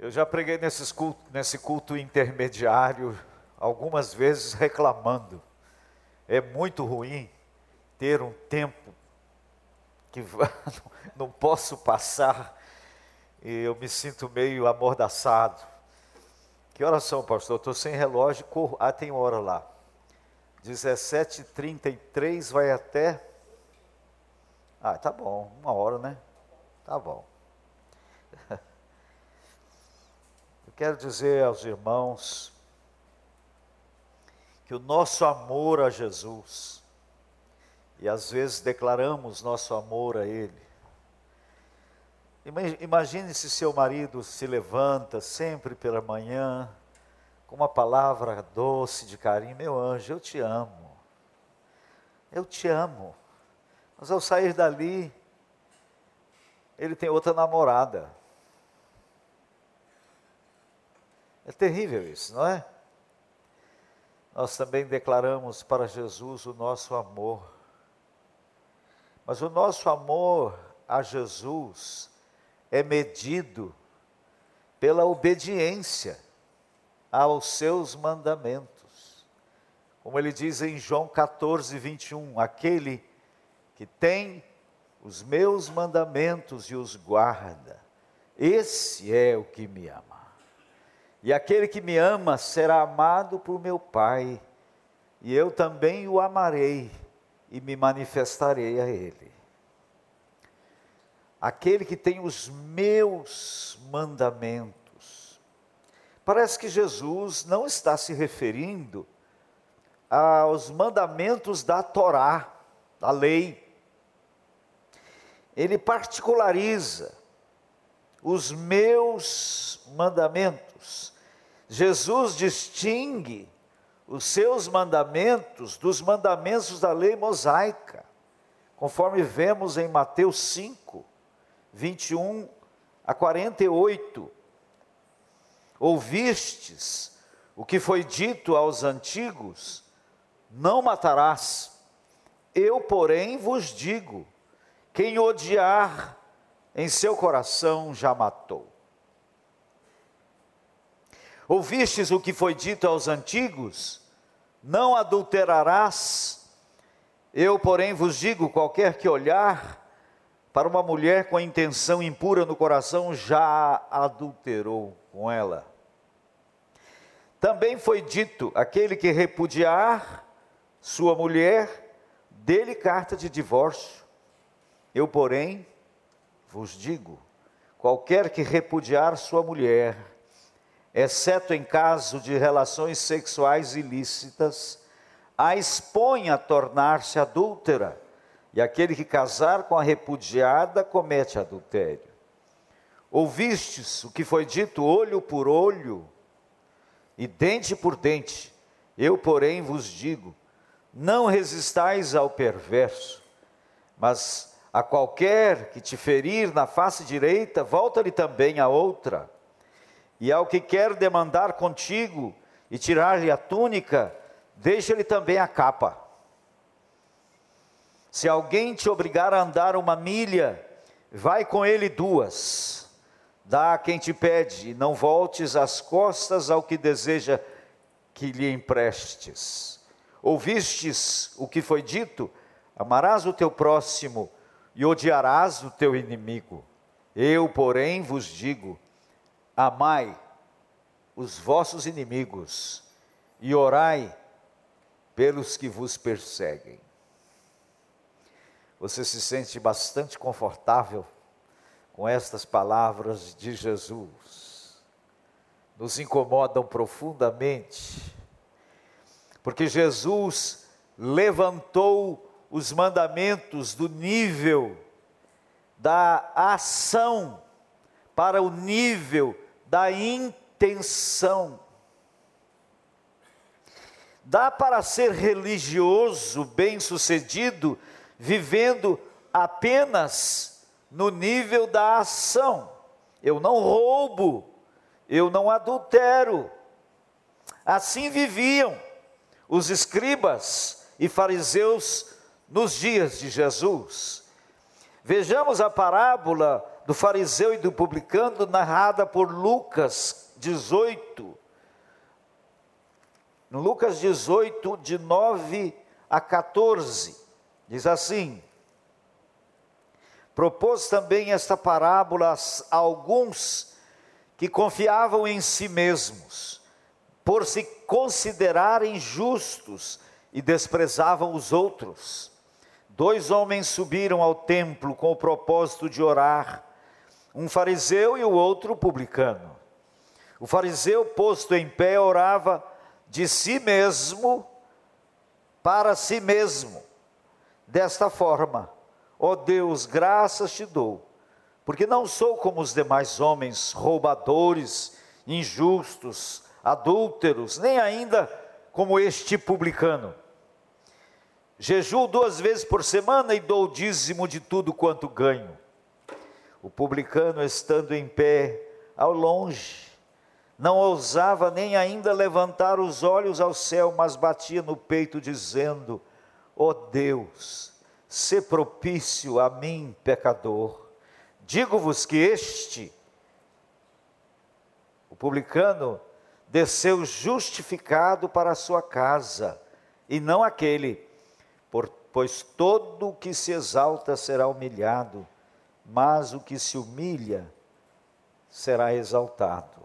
Eu já preguei nesses culto, nesse culto intermediário algumas vezes reclamando. É muito ruim ter um tempo que não posso passar e eu me sinto meio amordaçado. Que horas são, pastor? Estou sem relógio, corro. Ah, tem hora lá. 17h33 vai até. Ah, tá bom, uma hora, né? Tá bom. Quero dizer aos irmãos que o nosso amor a Jesus, e às vezes declaramos nosso amor a Ele. Imagine se seu marido se levanta sempre pela manhã, com uma palavra doce de carinho: Meu anjo, eu te amo. Eu te amo. Mas ao sair dali, ele tem outra namorada. É terrível isso, não é? nós também declaramos para Jesus o nosso amor. Mas o nosso amor a Jesus é medido pela obediência aos seus mandamentos. Como ele diz em João 14, 21, aquele que tem os meus mandamentos e os guarda, esse é o que me ama. E aquele que me ama será amado por meu Pai, e eu também o amarei e me manifestarei a ele. Aquele que tem os meus mandamentos. Parece que Jesus não está se referindo aos mandamentos da Torá, da lei. Ele particulariza os meus mandamentos Jesus distingue os seus mandamentos dos mandamentos da lei mosaica, conforme vemos em Mateus 5, 21 a 48. Ouvistes o que foi dito aos antigos: não matarás. Eu, porém, vos digo: quem odiar em seu coração já matou. Ouvistes o que foi dito aos antigos? Não adulterarás. Eu, porém, vos digo: qualquer que olhar para uma mulher com a intenção impura no coração, já adulterou com ela. Também foi dito: aquele que repudiar sua mulher, dê-lhe carta de divórcio. Eu, porém, vos digo: qualquer que repudiar sua mulher, exceto em caso de relações sexuais ilícitas, a expõe a tornar-se adúltera, e aquele que casar com a repudiada comete adultério. Ouvistes o que foi dito olho por olho e dente por dente. Eu, porém, vos digo: não resistais ao perverso, mas a qualquer que te ferir na face direita, volta-lhe também a outra. E ao que quer demandar contigo e tirar-lhe a túnica, deixa-lhe também a capa. Se alguém te obrigar a andar uma milha, vai com ele duas. Dá a quem te pede, e não voltes as costas ao que deseja que lhe emprestes. Ouvistes o que foi dito? Amarás o teu próximo e odiarás o teu inimigo. Eu, porém, vos digo: amai os vossos inimigos e orai pelos que vos perseguem. Você se sente bastante confortável com estas palavras de Jesus. Nos incomodam profundamente, porque Jesus levantou os mandamentos do nível da ação para o nível da intenção. Dá para ser religioso, bem-sucedido, vivendo apenas no nível da ação. Eu não roubo, eu não adultero. Assim viviam os escribas e fariseus nos dias de Jesus. Vejamos a parábola do fariseu e do publicano, narrada por Lucas 18. No Lucas 18, de 9 a 14, diz assim: Propôs também esta parábola a alguns que confiavam em si mesmos, por se considerarem justos e desprezavam os outros. Dois homens subiram ao templo com o propósito de orar, um fariseu e o outro publicano. O fariseu, posto em pé, orava de si mesmo para si mesmo, desta forma: Ó oh Deus, graças te dou, porque não sou como os demais homens, roubadores, injustos, adúlteros, nem ainda como este publicano. Jejuo duas vezes por semana e dou dízimo de tudo quanto ganho. O publicano, estando em pé ao longe, não ousava nem ainda levantar os olhos ao céu, mas batia no peito, dizendo: Ó oh Deus, se propício a mim, pecador. Digo-vos que este, o publicano, desceu justificado para a sua casa, e não aquele por, pois todo o que se exalta será humilhado, mas o que se humilha será exaltado.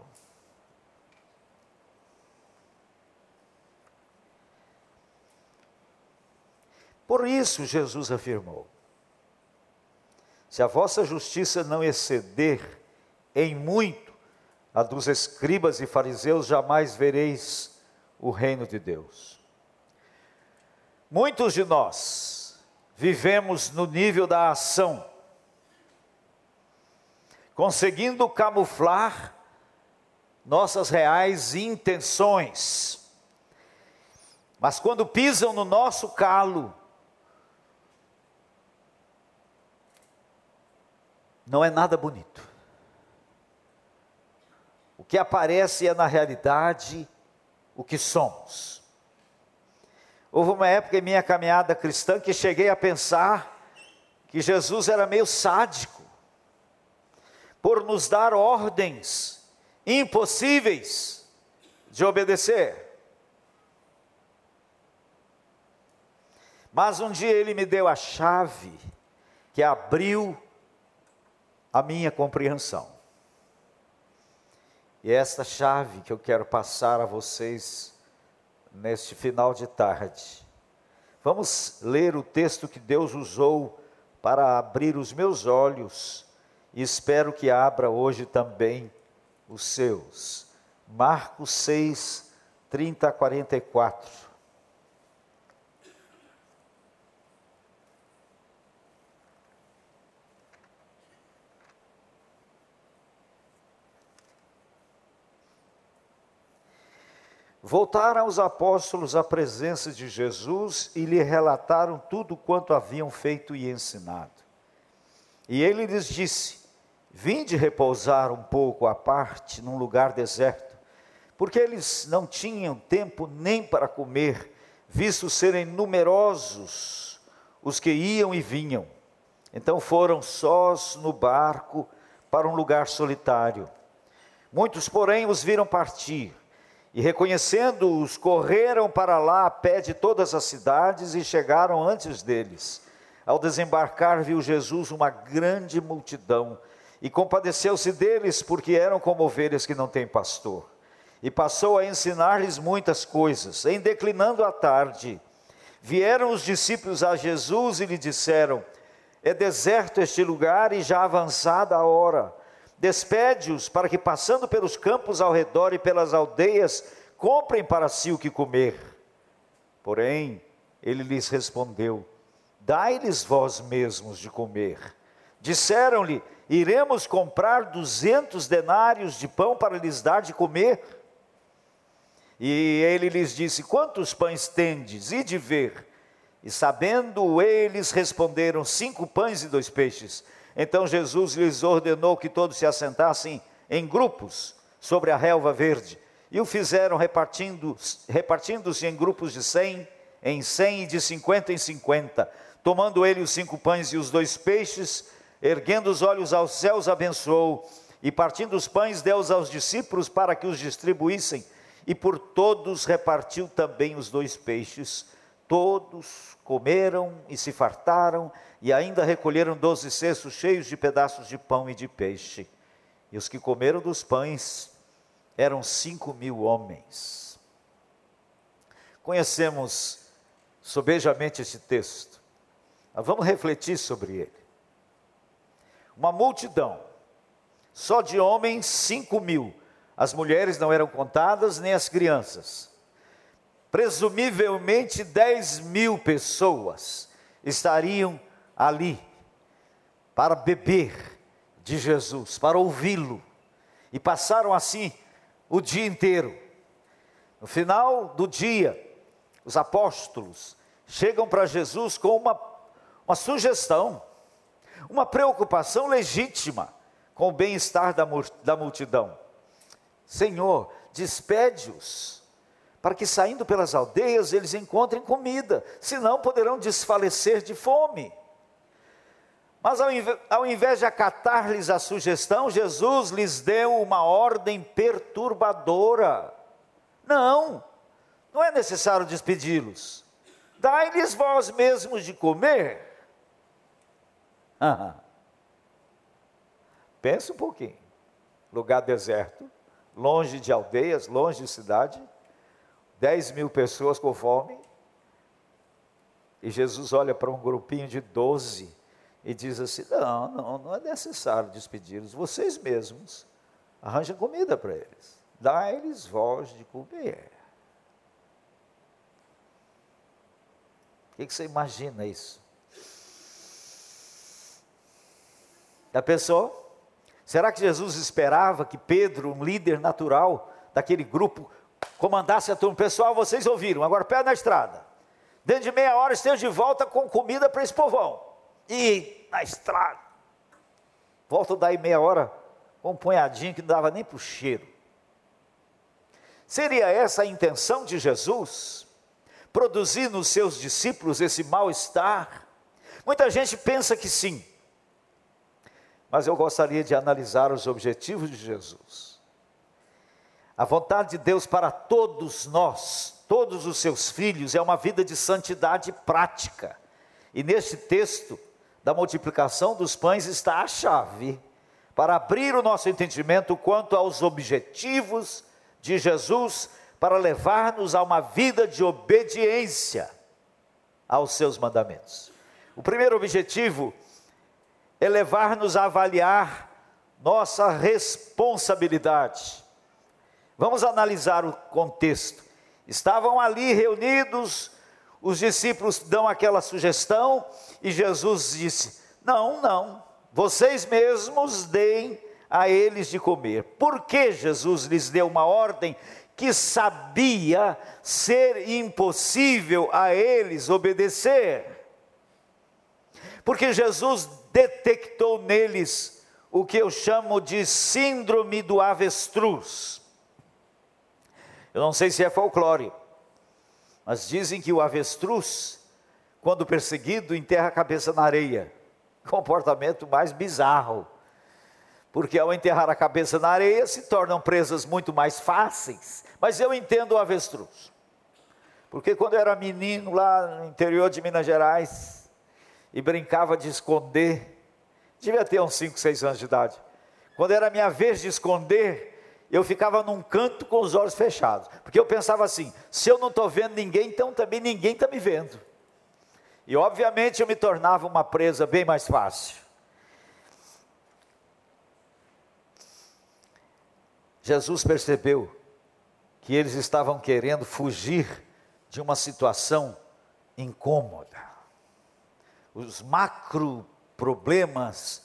Por isso Jesus afirmou: Se a vossa justiça não exceder em muito a dos escribas e fariseus, jamais vereis o reino de Deus. Muitos de nós vivemos no nível da ação, conseguindo camuflar nossas reais intenções. Mas quando pisam no nosso calo, não é nada bonito. O que aparece é na realidade o que somos. Houve uma época em minha caminhada cristã que cheguei a pensar que Jesus era meio sádico, por nos dar ordens impossíveis de obedecer. Mas um dia ele me deu a chave que abriu a minha compreensão. E é esta chave que eu quero passar a vocês neste final de tarde. Vamos ler o texto que Deus usou para abrir os meus olhos e espero que abra hoje também os seus. Marcos 6, 30 a 44. Voltaram os apóstolos à presença de Jesus e lhe relataram tudo quanto haviam feito e ensinado. E ele lhes disse: Vinde repousar um pouco à parte num lugar deserto, porque eles não tinham tempo nem para comer, visto serem numerosos os que iam e vinham. Então foram sós no barco para um lugar solitário. Muitos, porém, os viram partir e reconhecendo-os, correram para lá a pé de todas as cidades e chegaram antes deles. Ao desembarcar, viu Jesus uma grande multidão e compadeceu-se deles, porque eram como ovelhas que não têm pastor. E passou a ensinar-lhes muitas coisas. Em declinando a tarde, vieram os discípulos a Jesus e lhe disseram: É deserto este lugar e já avançada a hora Despede-os para que, passando pelos campos ao redor e pelas aldeias, comprem para si o que comer. Porém, ele lhes respondeu: Dai-lhes vós mesmos de comer. Disseram-lhe: Iremos comprar duzentos denários de pão para lhes dar de comer. E ele lhes disse: Quantos pães tendes? E de ver. E sabendo eles, responderam: Cinco pães e dois peixes. Então Jesus lhes ordenou que todos se assentassem em grupos sobre a relva verde. E o fizeram repartindo-se repartindo em grupos de cem em cem e de cinquenta em cinquenta. Tomando ele os cinco pães e os dois peixes, erguendo os olhos aos céus, abençoou, e partindo os pães, deu-os aos discípulos para que os distribuíssem, e por todos repartiu também os dois peixes. Todos comeram e se fartaram, e ainda recolheram doze cestos cheios de pedaços de pão e de peixe. E os que comeram dos pães eram cinco mil homens. Conhecemos sobejamente esse texto, vamos refletir sobre ele. Uma multidão, só de homens, cinco mil. As mulheres não eram contadas, nem as crianças. Presumivelmente, dez mil pessoas estariam ali para beber de Jesus, para ouvi-lo. E passaram assim o dia inteiro. No final do dia, os apóstolos chegam para Jesus com uma, uma sugestão, uma preocupação legítima com o bem-estar da, multidão. Senhor, despede-os, para que saindo pelas aldeias eles encontrem comida, senão poderão desfalecer de fome. Mas ao invés de acatar-lhes a sugestão, Jesus lhes deu uma ordem perturbadora. Não, não é necessário despedi-los. Dai-lhes vós mesmos de comer. Pensa um pouquinho. Lugar deserto, longe de aldeias, longe de cidade, 10 mil pessoas com fome. E Jesus olha para um grupinho de 12 e diz assim: não, não, não é necessário despedi-los, vocês mesmos arranjem comida para eles, dá-lhes voz de comer. O que você imagina isso? Já pensou? Será que Jesus esperava que Pedro, um líder natural daquele grupo, comandasse a turma? Pessoal, vocês ouviram, agora pé na estrada. Dentro de meia hora esteja de volta com comida para esse povão. E na estrada. Volta daí meia hora com um punhadinho que não dava nem para o cheiro. Seria essa a intenção de Jesus? Produzir nos seus discípulos esse mal-estar? Muita gente pensa que sim, mas eu gostaria de analisar os objetivos de Jesus. A vontade de Deus para todos nós, todos os seus filhos, é uma vida de santidade prática. E neste texto, da multiplicação dos pães está a chave para abrir o nosso entendimento quanto aos objetivos de Jesus para levar-nos a uma vida de obediência aos seus mandamentos. O primeiro objetivo é levar-nos a avaliar nossa responsabilidade. Vamos analisar o contexto. Estavam ali reunidos os discípulos dão aquela sugestão e Jesus disse: Não, não, vocês mesmos deem a eles de comer. Por que Jesus lhes deu uma ordem que sabia ser impossível a eles obedecer? Porque Jesus detectou neles o que eu chamo de síndrome do avestruz. Eu não sei se é folclore, mas dizem que o avestruz, quando perseguido, enterra a cabeça na areia. Comportamento mais bizarro. Porque ao enterrar a cabeça na areia se tornam presas muito mais fáceis. Mas eu entendo o avestruz. Porque quando eu era menino lá no interior de Minas Gerais e brincava de esconder, devia ter uns 5, 6 anos de idade. Quando era minha vez de esconder, eu ficava num canto com os olhos fechados, porque eu pensava assim: se eu não estou vendo ninguém, então também ninguém está me vendo. E obviamente eu me tornava uma presa bem mais fácil. Jesus percebeu que eles estavam querendo fugir de uma situação incômoda. Os macro problemas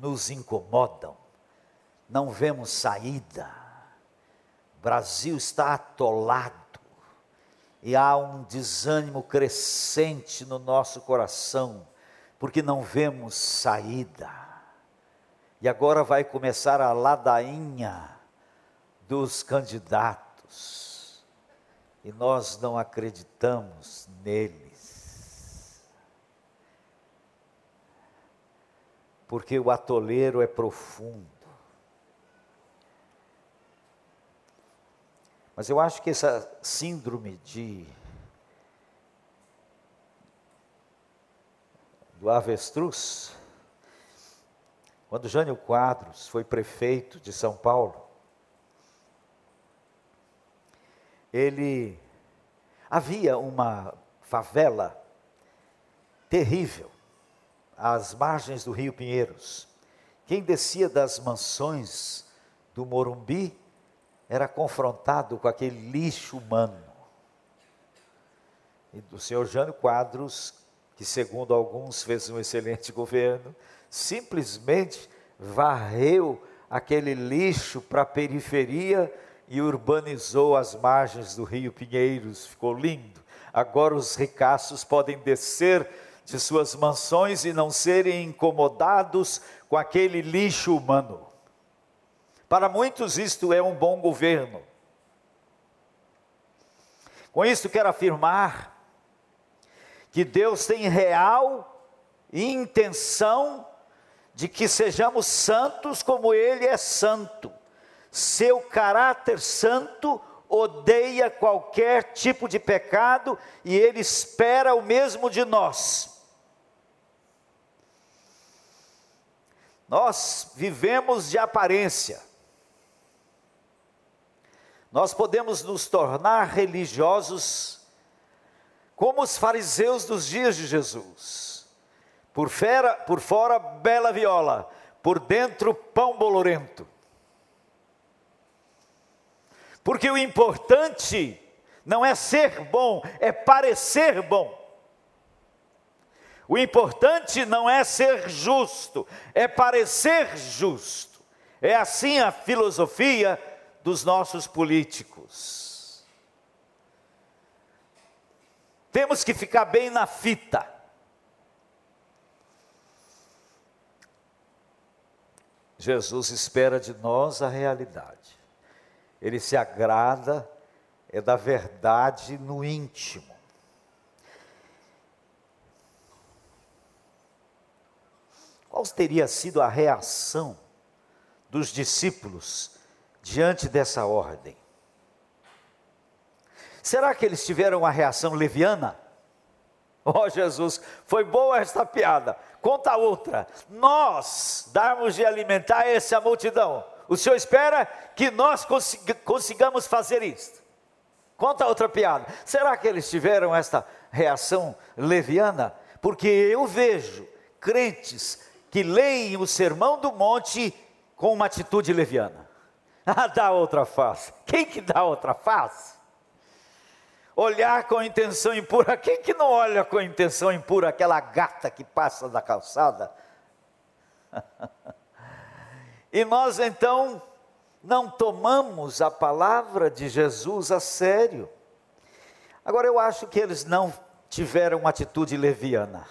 nos incomodam, não vemos saída Brasil está atolado e há um desânimo crescente no nosso coração, porque não vemos saída. E agora vai começar a ladainha dos candidatos, e nós não acreditamos neles. Porque o atoleiro é profundo. Mas eu acho que essa síndrome de do avestruz, quando Jânio Quadros foi prefeito de São Paulo, ele havia uma favela terrível às margens do Rio Pinheiros. Quem descia das mansões do Morumbi era confrontado com aquele lixo humano. E do senhor Jânio Quadros, que segundo alguns fez um excelente governo, simplesmente varreu aquele lixo para a periferia e urbanizou as margens do Rio Pinheiros, ficou lindo. Agora os ricaços podem descer de suas mansões e não serem incomodados com aquele lixo humano. Para muitos, isto é um bom governo. Com isso, quero afirmar que Deus tem real intenção de que sejamos santos como Ele é santo. Seu caráter santo odeia qualquer tipo de pecado e Ele espera o mesmo de nós. Nós vivemos de aparência. Nós podemos nos tornar religiosos como os fariseus dos dias de Jesus. Por, fera, por fora, bela viola, por dentro, pão bolorento. Porque o importante não é ser bom, é parecer bom. O importante não é ser justo, é parecer justo. É assim a filosofia dos nossos políticos. Temos que ficar bem na fita. Jesus espera de nós a realidade. Ele se agrada é da verdade no íntimo. Qual teria sido a reação dos discípulos diante dessa ordem? Será que eles tiveram uma reação leviana? Oh Jesus, foi boa esta piada. Conta outra. Nós darmos de alimentar essa multidão. O Senhor espera que nós consigamos fazer isso. Conta outra piada. Será que eles tiveram esta reação leviana? Porque eu vejo crentes que leem o Sermão do Monte com uma atitude leviana. Ah, dá outra face. Quem que dá outra face? Olhar com intenção impura. Quem que não olha com intenção impura aquela gata que passa da calçada? e nós então não tomamos a palavra de Jesus a sério. Agora eu acho que eles não tiveram uma atitude leviana.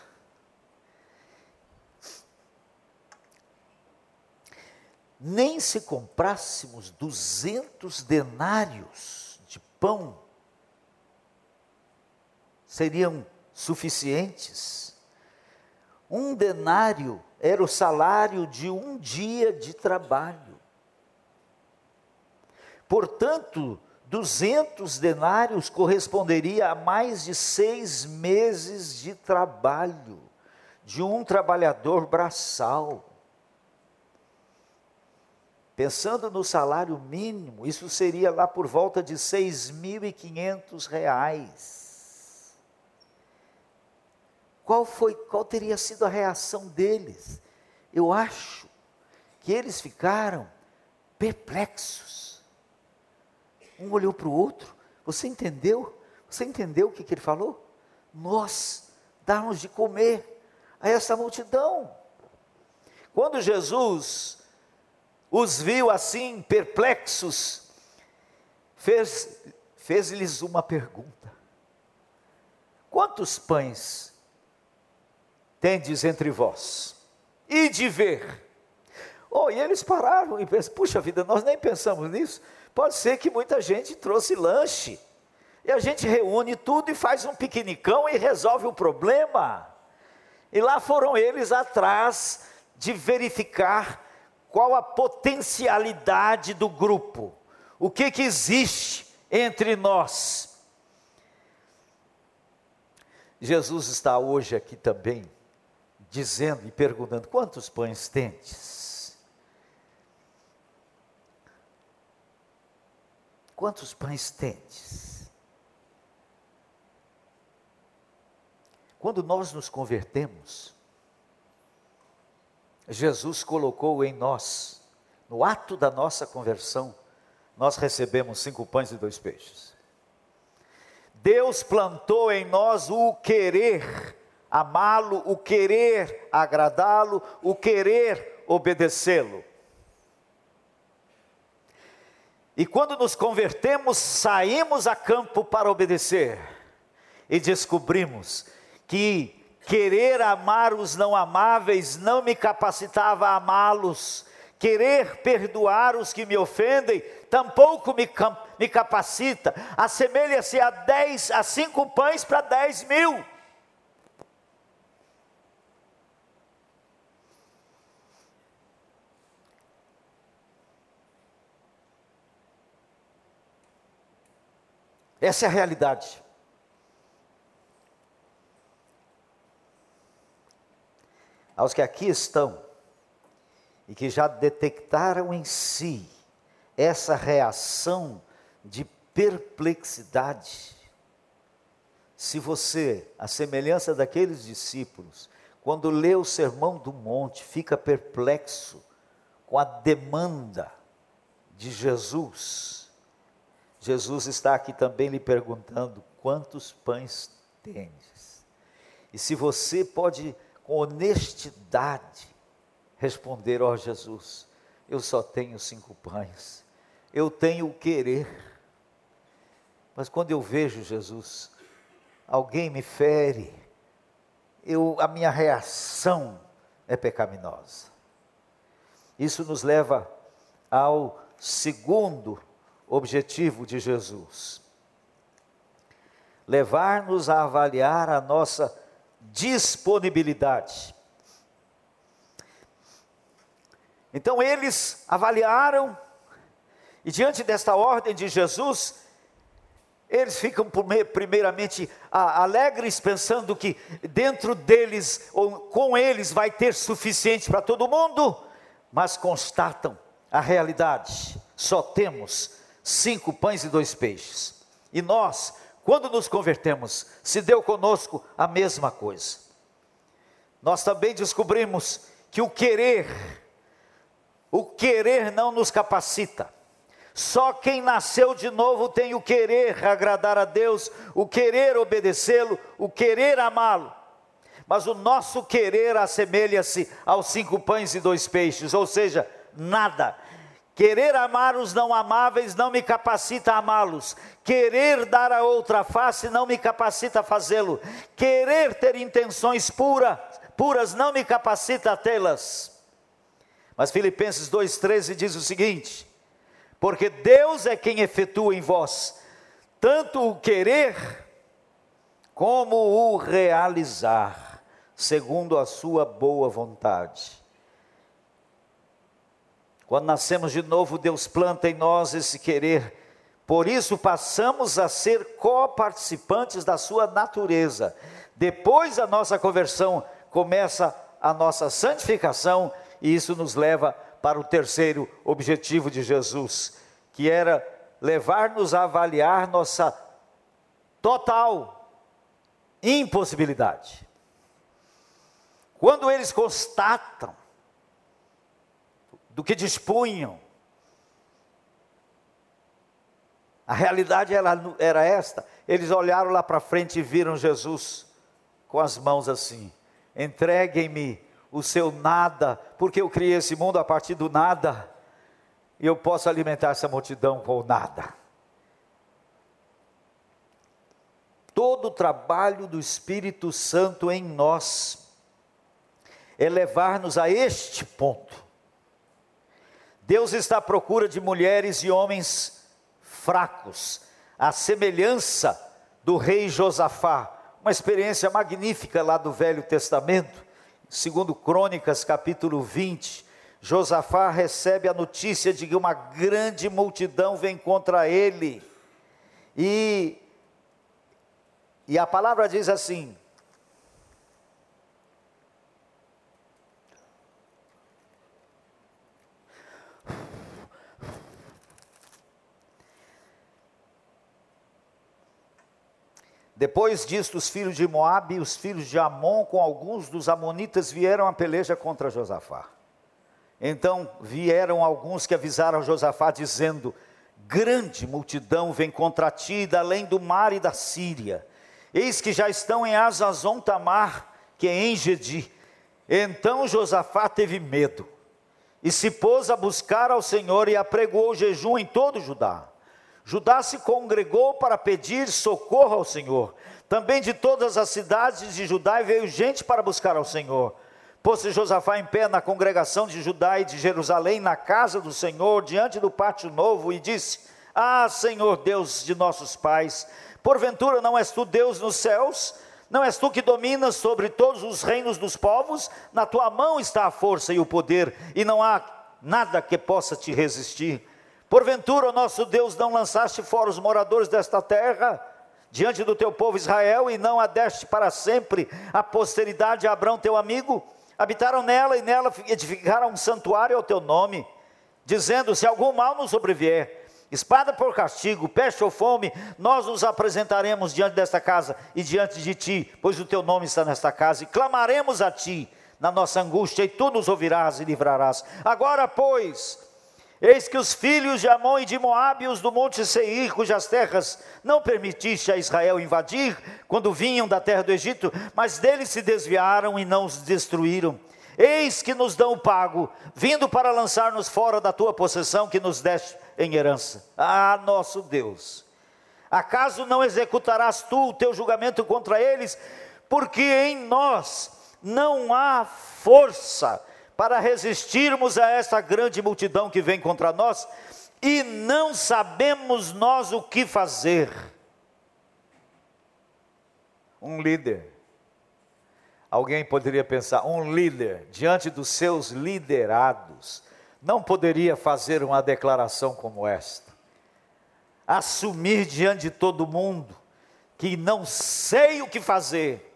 Nem se comprássemos duzentos denários de pão, seriam suficientes. Um denário era o salário de um dia de trabalho. Portanto, duzentos denários corresponderia a mais de seis meses de trabalho de um trabalhador braçal. Pensando no salário mínimo, isso seria lá por volta de R$ 6.500. Qual foi, qual teria sido a reação deles? Eu acho que eles ficaram perplexos. Um olhou para o outro. Você entendeu? Você entendeu o que, que ele falou? Nós darmos de comer a essa multidão. Quando Jesus os viu assim, perplexos, fez, fez-lhes uma pergunta: Quantos pães tendes entre vós? E de ver. Oh, e eles pararam e pensaram: puxa vida, nós nem pensamos nisso. Pode ser que muita gente trouxe lanche. E a gente reúne tudo e faz um piquenicão e resolve o problema. E lá foram eles atrás de verificar qual a potencialidade do grupo, o que, que existe entre nós. Jesus está hoje aqui também, dizendo e perguntando: quantos pães tendes? Quantos pães tendes? Quando nós nos convertemos, Jesus colocou em nós, no ato da nossa conversão, nós recebemos cinco pães e dois peixes. Deus plantou em nós o querer amá-lo, o querer agradá-lo, o querer obedecê-lo. E quando nos convertemos, saímos a campo para obedecer e descobrimos que Querer amar os não amáveis não me capacitava a amá-los. Querer perdoar os que me ofendem tampouco me, me capacita. Assemelha-se a dez, a cinco pães para dez mil. Essa é a realidade. Aos que aqui estão e que já detectaram em si essa reação de perplexidade. Se você, a semelhança daqueles discípulos, quando lê o sermão do monte, fica perplexo com a demanda de Jesus, Jesus está aqui também lhe perguntando: quantos pães tens? E se você pode com honestidade, responder: Ó oh, Jesus, eu só tenho cinco pães, eu tenho o querer. Mas quando eu vejo Jesus, alguém me fere, eu, a minha reação é pecaminosa. Isso nos leva ao segundo objetivo de Jesus: levar-nos a avaliar a nossa disponibilidade. Então eles avaliaram, e diante desta ordem de Jesus, eles ficam primeiramente alegres, pensando que dentro deles, ou com eles, vai ter suficiente para todo mundo, mas constatam a realidade: só temos cinco pães e dois peixes. E nós, quando nos convertemos, se deu conosco a mesma coisa. Nós também descobrimos que o querer, o querer não nos capacita. Só quem nasceu de novo tem o querer agradar a Deus, o querer obedecê-lo, o querer amá-lo. Mas o nosso querer assemelha-se aos cinco pães e dois peixes, ou seja, nada. Querer amar os não amáveis não me capacita a amá-los. Querer dar a outra face não me capacita a fazê-lo. Querer ter intenções pura, puras não me capacita a tê-las. Mas Filipenses 2,13 diz o seguinte: Porque Deus é quem efetua em vós tanto o querer como o realizar, segundo a sua boa vontade. Quando nascemos de novo, Deus planta em nós esse querer. Por isso passamos a ser coparticipantes da sua natureza. Depois da nossa conversão, começa a nossa santificação e isso nos leva para o terceiro objetivo de Jesus, que era levar-nos a avaliar nossa total impossibilidade. Quando eles constatam do que dispunham. A realidade era, era esta. Eles olharam lá para frente e viram Jesus com as mãos assim: entreguem-me o seu nada, porque eu criei esse mundo a partir do nada, e eu posso alimentar essa multidão com o nada. Todo o trabalho do Espírito Santo em nós é levar-nos a este ponto Deus está à procura de mulheres e homens fracos, à semelhança do rei Josafá, uma experiência magnífica lá do Velho Testamento. segundo Crônicas, capítulo 20, Josafá recebe a notícia de que uma grande multidão vem contra ele. E, e a palavra diz assim: Depois disto, os filhos de Moabe e os filhos de Amon, com alguns dos amonitas, vieram a peleja contra Josafá. Então vieram alguns que avisaram Josafá, dizendo: Grande multidão vem contra ti, da além do mar e da Síria. Eis que já estão em Azazon Tamar, que é em Gedi. Então Josafá teve medo e se pôs a buscar ao Senhor e apregou o jejum em todo Judá. Judá se congregou para pedir socorro ao Senhor. Também de todas as cidades de Judá veio gente para buscar ao Senhor. Pôs-se Josafá em pé na congregação de Judá e de Jerusalém, na casa do Senhor, diante do pátio novo, e disse: Ah, Senhor Deus de nossos pais, porventura não és tu Deus nos céus? Não és tu que dominas sobre todos os reinos dos povos? Na tua mão está a força e o poder, e não há nada que possa te resistir. Porventura, nosso Deus, não lançaste fora os moradores desta terra, diante do teu povo Israel, e não a deste para sempre a posteridade de Abraão, teu amigo? Habitaram nela e nela edificaram um santuário ao teu nome, dizendo: Se algum mal nos sobrevier, espada por castigo, peste ou fome, nós nos apresentaremos diante desta casa e diante de ti, pois o teu nome está nesta casa, e clamaremos a ti na nossa angústia, e tu nos ouvirás e livrarás. Agora, pois, Eis que os filhos de Amon e de Moabe, os do monte Seir, cujas terras não permitiste a Israel invadir, quando vinham da terra do Egito, mas deles se desviaram e não os destruíram. Eis que nos dão o pago, vindo para lançar-nos fora da tua possessão que nos deste em herança. Ah, nosso Deus! Acaso não executarás tu o teu julgamento contra eles? Porque em nós não há força para resistirmos a essa grande multidão que vem contra nós e não sabemos nós o que fazer. Um líder, alguém poderia pensar, um líder, diante dos seus liderados, não poderia fazer uma declaração como esta, assumir diante de todo mundo que não sei o que fazer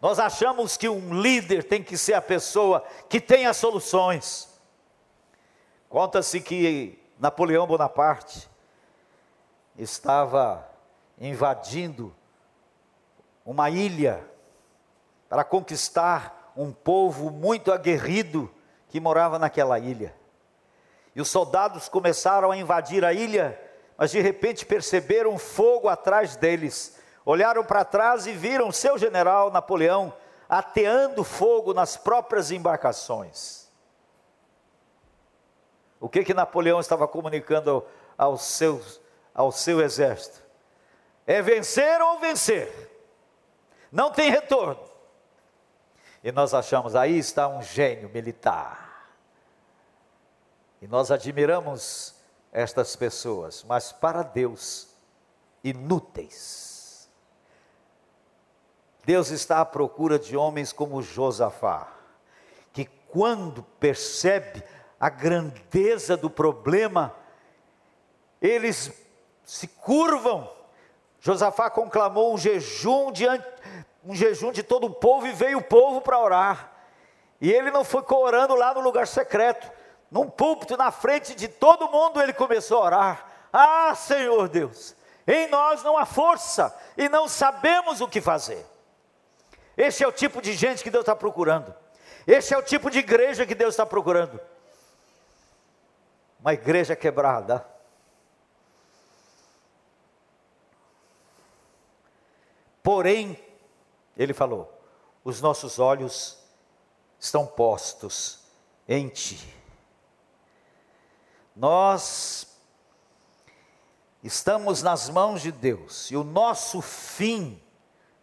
nós achamos que um líder tem que ser a pessoa que tem as soluções. Conta-se que Napoleão Bonaparte estava invadindo uma ilha para conquistar um povo muito aguerrido que morava naquela ilha. E os soldados começaram a invadir a ilha, mas de repente perceberam fogo atrás deles olharam para trás e viram seu general Napoleão ateando fogo nas próprias embarcações. O que que Napoleão estava comunicando ao seu, ao seu exército? É vencer ou vencer. Não tem retorno. E nós achamos, aí está um gênio militar. E nós admiramos estas pessoas, mas para Deus, inúteis Deus está à procura de homens como Josafá, que quando percebe a grandeza do problema, eles se curvam. Josafá conclamou um jejum diante, um jejum de todo o povo e veio o povo para orar. E ele não foi orando lá no lugar secreto, num púlpito na frente de todo mundo ele começou a orar. Ah, Senhor Deus, em nós não há força e não sabemos o que fazer. Esse é o tipo de gente que Deus está procurando. Esse é o tipo de igreja que Deus está procurando. Uma igreja quebrada. Porém, ele falou: os nossos olhos estão postos em Ti. Nós estamos nas mãos de Deus e o nosso fim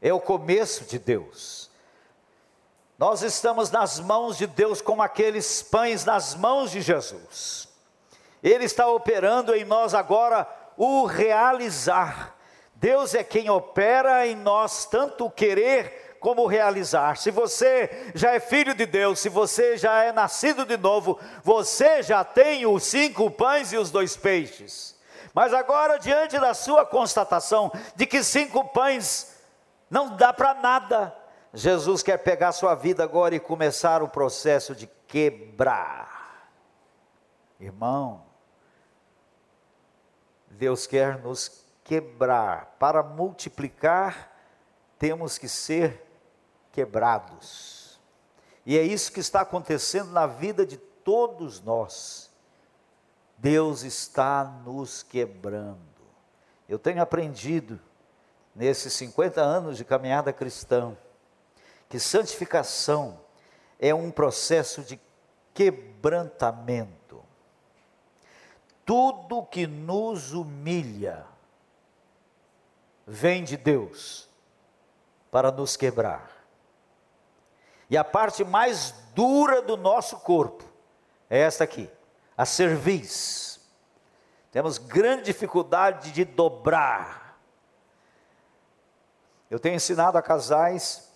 é o começo de Deus. Nós estamos nas mãos de Deus como aqueles pães nas mãos de Jesus. Ele está operando em nós agora o realizar. Deus é quem opera em nós tanto o querer como realizar. Se você já é filho de Deus, se você já é nascido de novo, você já tem os cinco pães e os dois peixes. Mas agora, diante da sua constatação de que cinco pães não dá para nada, Jesus quer pegar sua vida agora e começar o processo de quebrar. Irmão, Deus quer nos quebrar. Para multiplicar, temos que ser quebrados. E é isso que está acontecendo na vida de todos nós. Deus está nos quebrando. Eu tenho aprendido nesses 50 anos de caminhada cristã que santificação é um processo de quebrantamento. Tudo que nos humilha vem de Deus para nos quebrar. E a parte mais dura do nosso corpo é esta aqui, a cerviz. Temos grande dificuldade de dobrar. Eu tenho ensinado a casais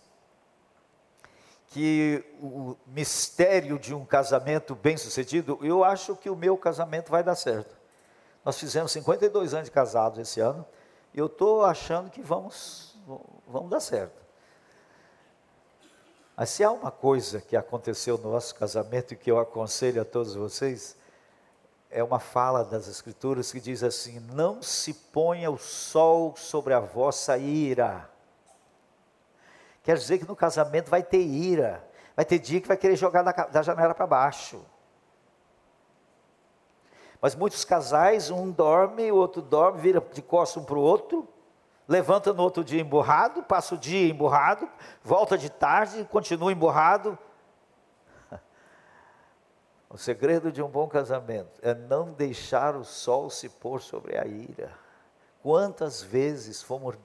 que o mistério de um casamento bem-sucedido, eu acho que o meu casamento vai dar certo. Nós fizemos 52 anos de casados esse ano, e eu estou achando que vamos, vamos dar certo. Mas se há uma coisa que aconteceu no nosso casamento e que eu aconselho a todos vocês, é uma fala das Escrituras que diz assim: Não se ponha o sol sobre a vossa ira Quer dizer que no casamento vai ter ira, vai ter dia que vai querer jogar da, da janela para baixo. Mas muitos casais, um dorme, o outro dorme, vira de costas um para o outro, levanta no outro dia emburrado, passa o dia emburrado, volta de tarde, continua emburrado. O segredo de um bom casamento é não deixar o sol se pôr sobre a ira. Quantas vezes fomos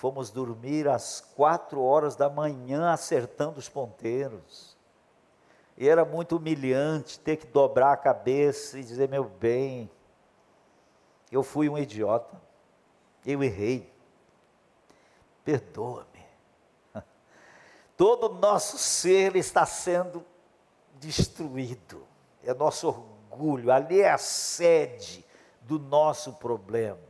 Fomos dormir às quatro horas da manhã acertando os ponteiros. E era muito humilhante ter que dobrar a cabeça e dizer: meu bem, eu fui um idiota, eu errei, perdoa-me. Todo o nosso ser está sendo destruído, é nosso orgulho, ali é a sede do nosso problema.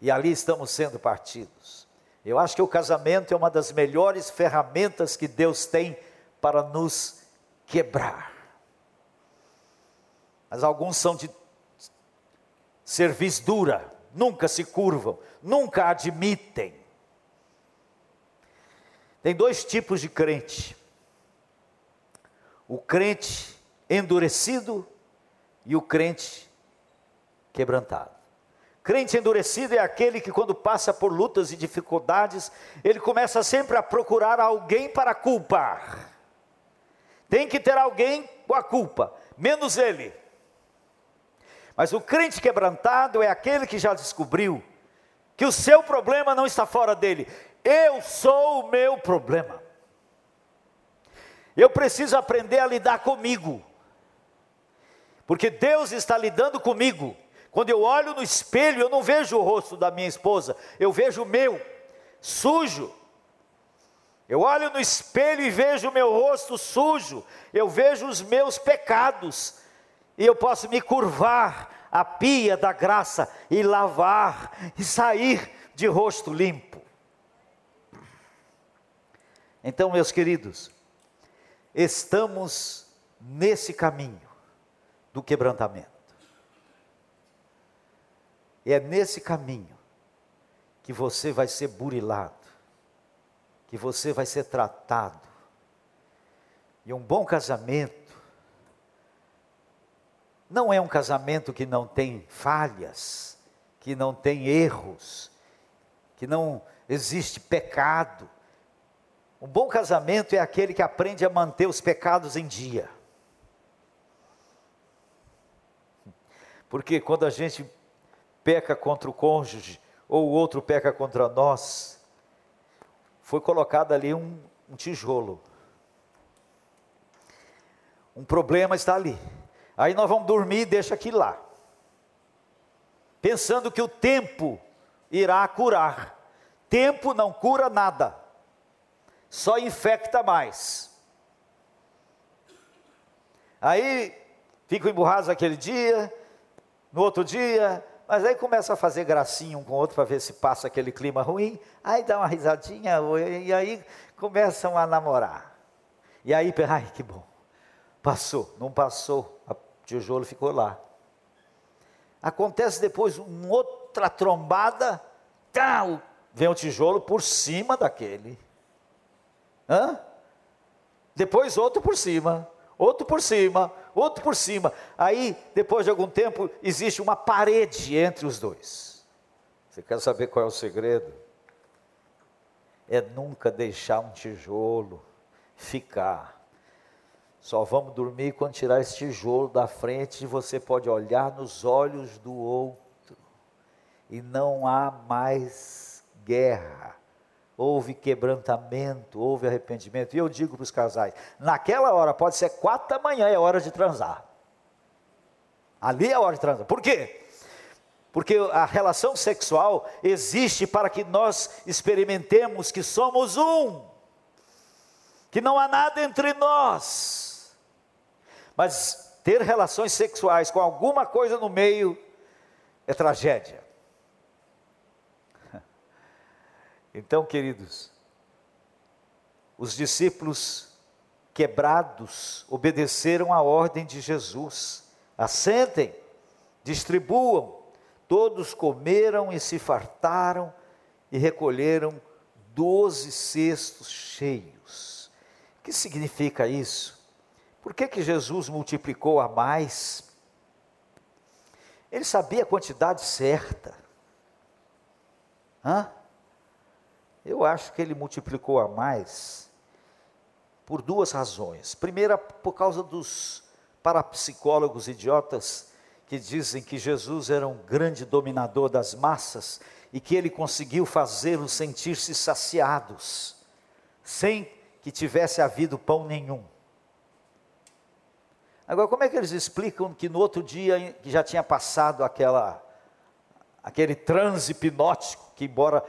E ali estamos sendo partidos. Eu acho que o casamento é uma das melhores ferramentas que Deus tem para nos quebrar. Mas alguns são de cerviz dura, nunca se curvam, nunca admitem. Tem dois tipos de crente: o crente endurecido e o crente quebrantado. Crente endurecido é aquele que, quando passa por lutas e dificuldades, ele começa sempre a procurar alguém para culpar. Tem que ter alguém com a culpa, menos ele. Mas o crente quebrantado é aquele que já descobriu que o seu problema não está fora dele. Eu sou o meu problema. Eu preciso aprender a lidar comigo, porque Deus está lidando comigo. Quando eu olho no espelho, eu não vejo o rosto da minha esposa, eu vejo o meu, sujo. Eu olho no espelho e vejo o meu rosto sujo, eu vejo os meus pecados, e eu posso me curvar à pia da graça e lavar e sair de rosto limpo. Então, meus queridos, estamos nesse caminho do quebrantamento. E é nesse caminho que você vai ser burilado, que você vai ser tratado. E um bom casamento não é um casamento que não tem falhas, que não tem erros, que não existe pecado. Um bom casamento é aquele que aprende a manter os pecados em dia. Porque quando a gente peca contra o cônjuge ou o outro peca contra nós, foi colocado ali um, um tijolo. Um problema está ali. Aí nós vamos dormir e deixa aquilo lá. Pensando que o tempo irá curar. Tempo não cura nada, só infecta mais. Aí ficam emburrados aquele dia, no outro dia, mas aí começa a fazer gracinha um com o outro para ver se passa aquele clima ruim, aí dá uma risadinha, e aí começam a namorar. E aí, ai que bom, passou, não passou, o tijolo ficou lá. Acontece depois uma outra trombada, tá, vem o tijolo por cima daquele. Hã? Depois outro por cima, outro por cima, outro por cima. Aí, depois de algum tempo, existe uma parede entre os dois. Você quer saber qual é o segredo? É nunca deixar um tijolo ficar. Só vamos dormir quando tirar esse tijolo da frente e você pode olhar nos olhos do outro. E não há mais guerra. Houve quebrantamento, houve arrependimento. E eu digo para os casais: naquela hora, pode ser quatro da manhã, é hora de transar. Ali é hora de transar. Por quê? Porque a relação sexual existe para que nós experimentemos que somos um, que não há nada entre nós mas ter relações sexuais com alguma coisa no meio é tragédia. Então, queridos, os discípulos quebrados obedeceram à ordem de Jesus. Assentem, distribuam. Todos comeram e se fartaram e recolheram doze cestos cheios. O que significa isso? Por que, que Jesus multiplicou a mais? Ele sabia a quantidade certa. Hã? Eu acho que ele multiplicou a mais por duas razões. Primeira, por causa dos parapsicólogos idiotas que dizem que Jesus era um grande dominador das massas e que ele conseguiu fazê-los sentir-se saciados, sem que tivesse havido pão nenhum. Agora, como é que eles explicam que no outro dia que já tinha passado aquela, aquele transe hipnótico, que embora,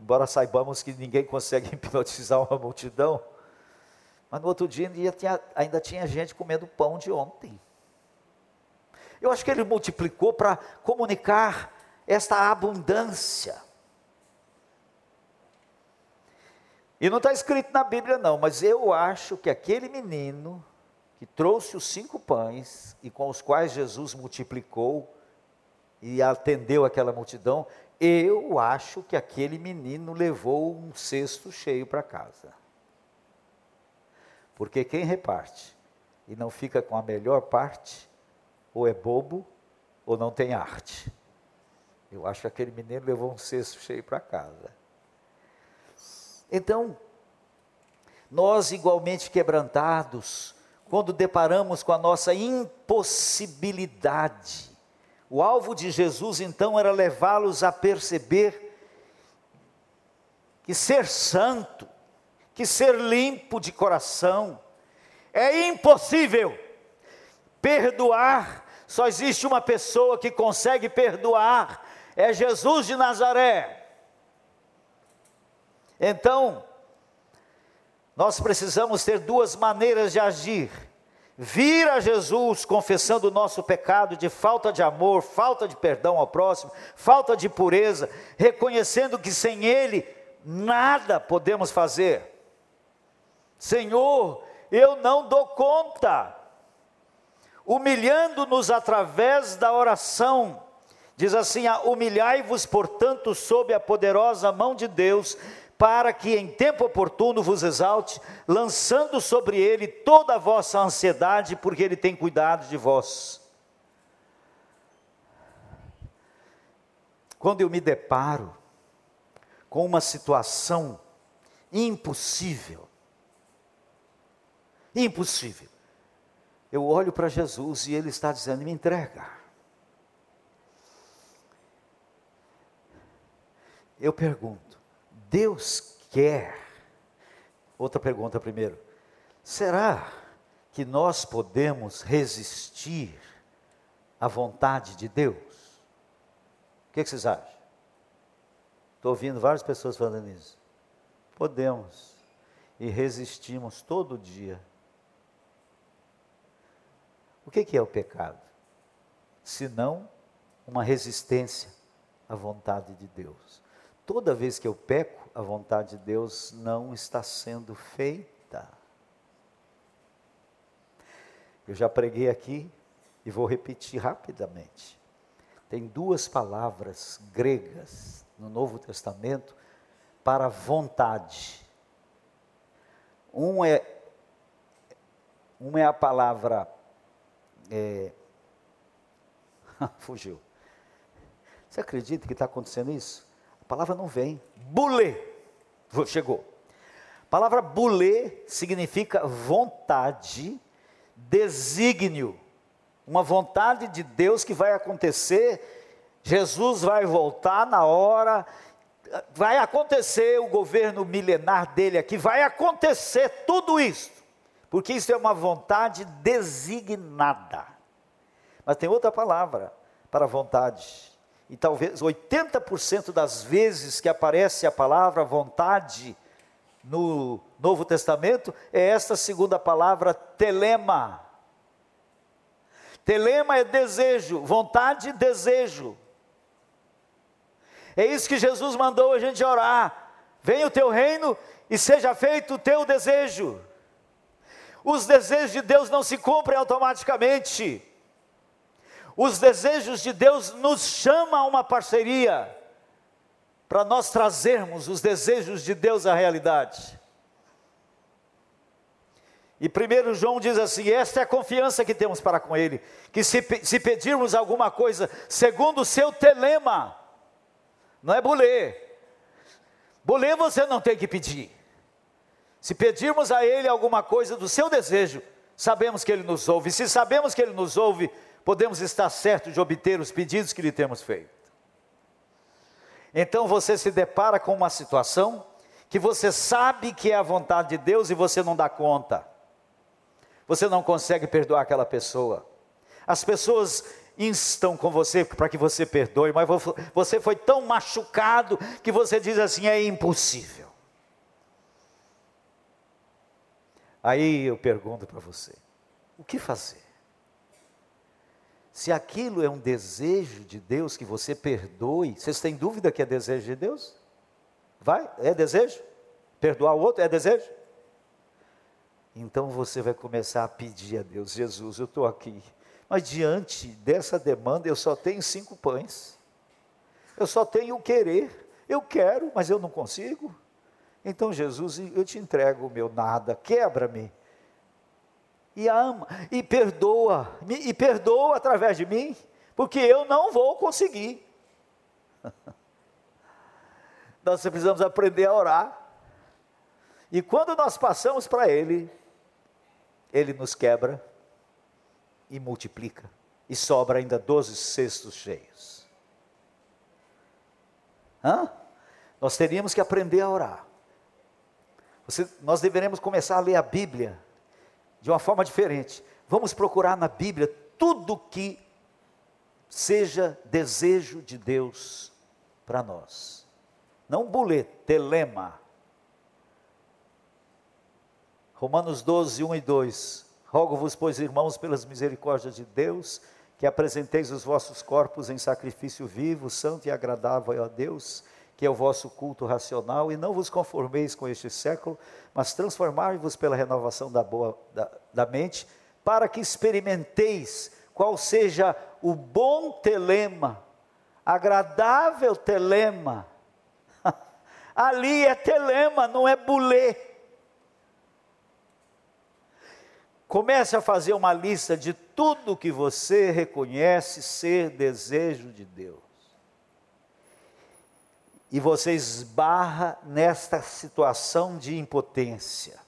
embora saibamos que ninguém consegue hipnotizar uma multidão, mas no outro dia ainda tinha, ainda tinha gente comendo pão de ontem. Eu acho que ele multiplicou para comunicar esta abundância. E não está escrito na Bíblia, não, mas eu acho que aquele menino que trouxe os cinco pães e com os quais Jesus multiplicou e atendeu aquela multidão, eu acho que aquele menino levou um cesto cheio para casa. Porque quem reparte e não fica com a melhor parte, ou é bobo ou não tem arte. Eu acho que aquele menino levou um cesto cheio para casa. Então, nós igualmente quebrantados, quando deparamos com a nossa impossibilidade. O alvo de Jesus então era levá-los a perceber que ser santo, que ser limpo de coração, é impossível. Perdoar, só existe uma pessoa que consegue perdoar, é Jesus de Nazaré. Então, nós precisamos ter duas maneiras de agir. Vir a Jesus confessando o nosso pecado de falta de amor, falta de perdão ao próximo, falta de pureza, reconhecendo que sem Ele nada podemos fazer. Senhor, eu não dou conta. Humilhando-nos através da oração, diz assim: Humilhai-vos, portanto, sob a poderosa mão de Deus, para que em tempo oportuno vos exalte, lançando sobre ele toda a vossa ansiedade, porque ele tem cuidado de vós. Quando eu me deparo com uma situação impossível, impossível, eu olho para Jesus e ele está dizendo: me entrega. Eu pergunto, Deus quer. Outra pergunta primeiro. Será que nós podemos resistir à vontade de Deus? O que, que vocês acham? Estou ouvindo várias pessoas falando isso. Podemos. E resistimos todo dia. O que, que é o pecado? Senão uma resistência à vontade de Deus. Toda vez que eu peco, a vontade de Deus não está sendo feita. Eu já preguei aqui e vou repetir rapidamente. Tem duas palavras gregas no Novo Testamento para vontade. Um é, uma é a palavra. É, fugiu. Você acredita que está acontecendo isso? Palavra não vem. Bulê. Chegou. A palavra bulê significa vontade, desígnio. Uma vontade de Deus que vai acontecer Jesus vai voltar na hora, vai acontecer o governo milenar dele aqui, vai acontecer tudo isso, porque isso é uma vontade designada. Mas tem outra palavra para vontade, e talvez 80% das vezes que aparece a palavra vontade no Novo Testamento é esta segunda palavra, telema. Telema é desejo, vontade, desejo. É isso que Jesus mandou a gente orar. Venha o teu reino e seja feito o teu desejo. Os desejos de Deus não se cumprem automaticamente. Os desejos de Deus nos chamam a uma parceria para nós trazermos os desejos de Deus à realidade. E primeiro João diz assim: esta é a confiança que temos para com Ele, que se, se pedirmos alguma coisa segundo o seu telema, não é bulê. Bulê você não tem que pedir. Se pedirmos a Ele alguma coisa do seu desejo, sabemos que Ele nos ouve. E se sabemos que Ele nos ouve, podemos estar certos de obter os pedidos que lhe temos feito. Então você se depara com uma situação que você sabe que é a vontade de Deus e você não dá conta. Você não consegue perdoar aquela pessoa. As pessoas instam com você para que você perdoe, mas você foi tão machucado que você diz assim: é impossível. Aí eu pergunto para você: o que fazer? Se aquilo é um desejo de Deus que você perdoe, vocês têm dúvida que é desejo de Deus? Vai? É desejo? Perdoar o outro é desejo? Então você vai começar a pedir a Deus: Jesus, eu estou aqui mas diante dessa demanda, eu só tenho cinco pães. Eu só tenho o querer. Eu quero, mas eu não consigo. Então, Jesus, eu te entrego o meu nada, quebra-me. E ama, e perdoa, e perdoa através de mim, porque eu não vou conseguir. nós precisamos aprender a orar. E quando nós passamos para Ele, Ele nos quebra, e multiplica, e sobra ainda doze cestos cheios. Hã? Nós teríamos que aprender a orar. Você, nós deveremos começar a ler a Bíblia de uma forma diferente. Vamos procurar na Bíblia tudo que seja desejo de Deus para nós. Não boleto, telema. Romanos 12, 1 e 2. Rogo-vos, pois, irmãos, pelas misericórdias de Deus, que apresenteis os vossos corpos em sacrifício vivo, santo e agradável a Deus, que é o vosso culto racional, e não vos conformeis com este século, mas transformai-vos pela renovação da, boa, da, da mente, para que experimenteis qual seja o bom telema, agradável telema. Ali é telema, não é bulê. Comece a fazer uma lista de tudo que você reconhece ser desejo de Deus. E você esbarra nesta situação de impotência.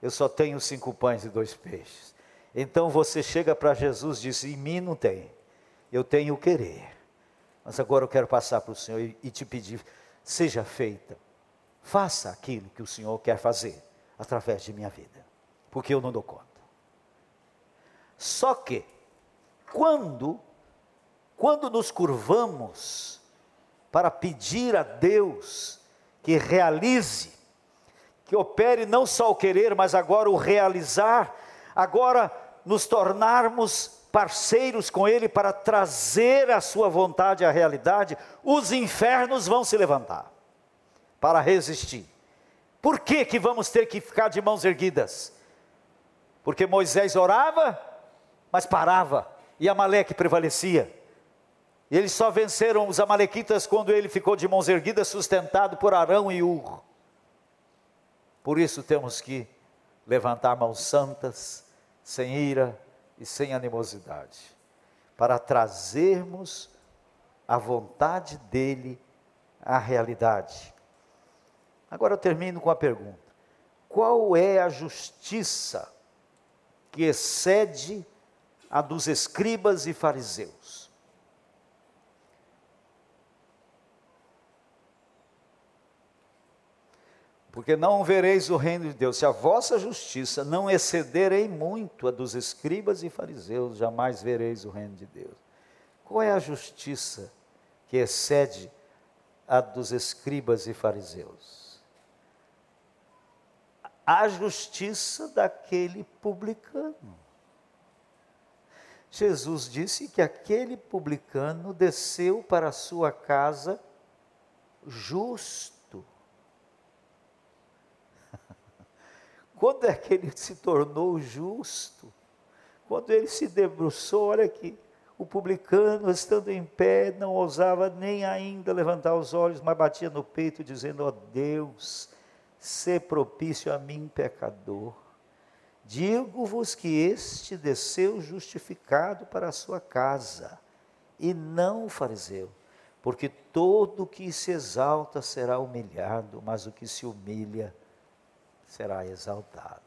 Eu só tenho cinco pães e dois peixes. Então você chega para Jesus e diz: Em mim não tem, eu tenho o querer. Mas agora eu quero passar para o Senhor e, e te pedir: seja feita, faça aquilo que o Senhor quer fazer através de minha vida porque eu não dou conta. Só que, quando, quando nos curvamos para pedir a Deus que realize, que opere não só o querer, mas agora o realizar, agora nos tornarmos parceiros com Ele para trazer a Sua vontade à realidade, os infernos vão se levantar para resistir. Por que, que vamos ter que ficar de mãos erguidas? Porque Moisés orava, mas parava, e Amaleque prevalecia. E eles só venceram os amalequitas quando ele ficou de mãos erguidas, sustentado por Arão e Ur. Por isso temos que levantar mãos santas, sem ira e sem animosidade, para trazermos a vontade dele à realidade. Agora eu termino com a pergunta: qual é a justiça que excede a dos escribas e fariseus? Porque não vereis o reino de Deus, se a vossa justiça não excederem muito a dos escribas e fariseus, jamais vereis o reino de Deus. Qual é a justiça que excede a dos escribas e fariseus? a justiça daquele publicano. Jesus disse que aquele publicano desceu para a sua casa justo. Quando é que ele se tornou justo? Quando ele se debruçou, olha aqui, o publicano, estando em pé, não ousava nem ainda levantar os olhos, mas batia no peito, dizendo: Ó oh Deus, ser propício a mim, pecador. Digo-vos que este desceu justificado para a sua casa, e não o fariseu, porque todo o que se exalta será humilhado, mas o que se humilha será exaltado.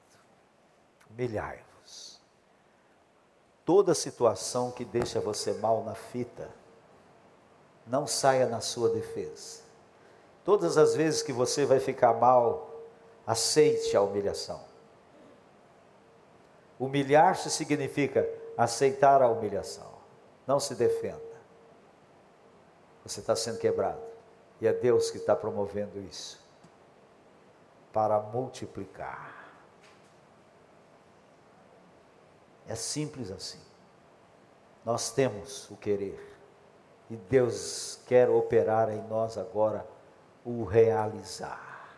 Humilhai-vos. Toda situação que deixa você mal na fita, não saia na sua defesa. Todas as vezes que você vai ficar mal, aceite a humilhação. Humilhar-se significa aceitar a humilhação. Não se defenda. Você está sendo quebrado. E é Deus que está promovendo isso para multiplicar. É simples assim. Nós temos o querer. E Deus quer operar em nós agora o realizar.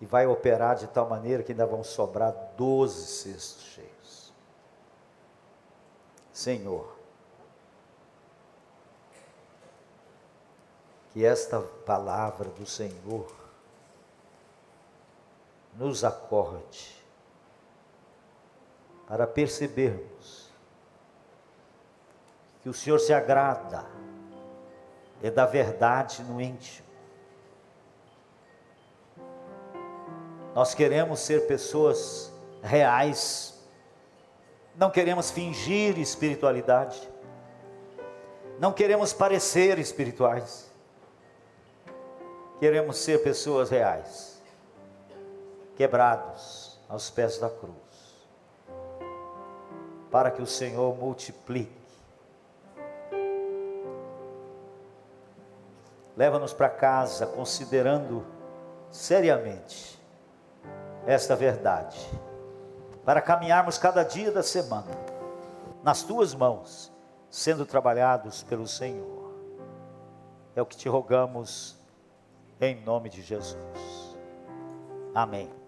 E vai operar de tal maneira que ainda vão sobrar doze cestos cheios. Senhor, que esta palavra do Senhor nos acorde para percebermos que o Senhor se agrada é da verdade no íntimo. Nós queremos ser pessoas reais, não queremos fingir espiritualidade, não queremos parecer espirituais, queremos ser pessoas reais, quebrados aos pés da cruz, para que o Senhor multiplique. Leva-nos para casa considerando seriamente esta verdade, para caminharmos cada dia da semana nas tuas mãos, sendo trabalhados pelo Senhor. É o que te rogamos em nome de Jesus. Amém.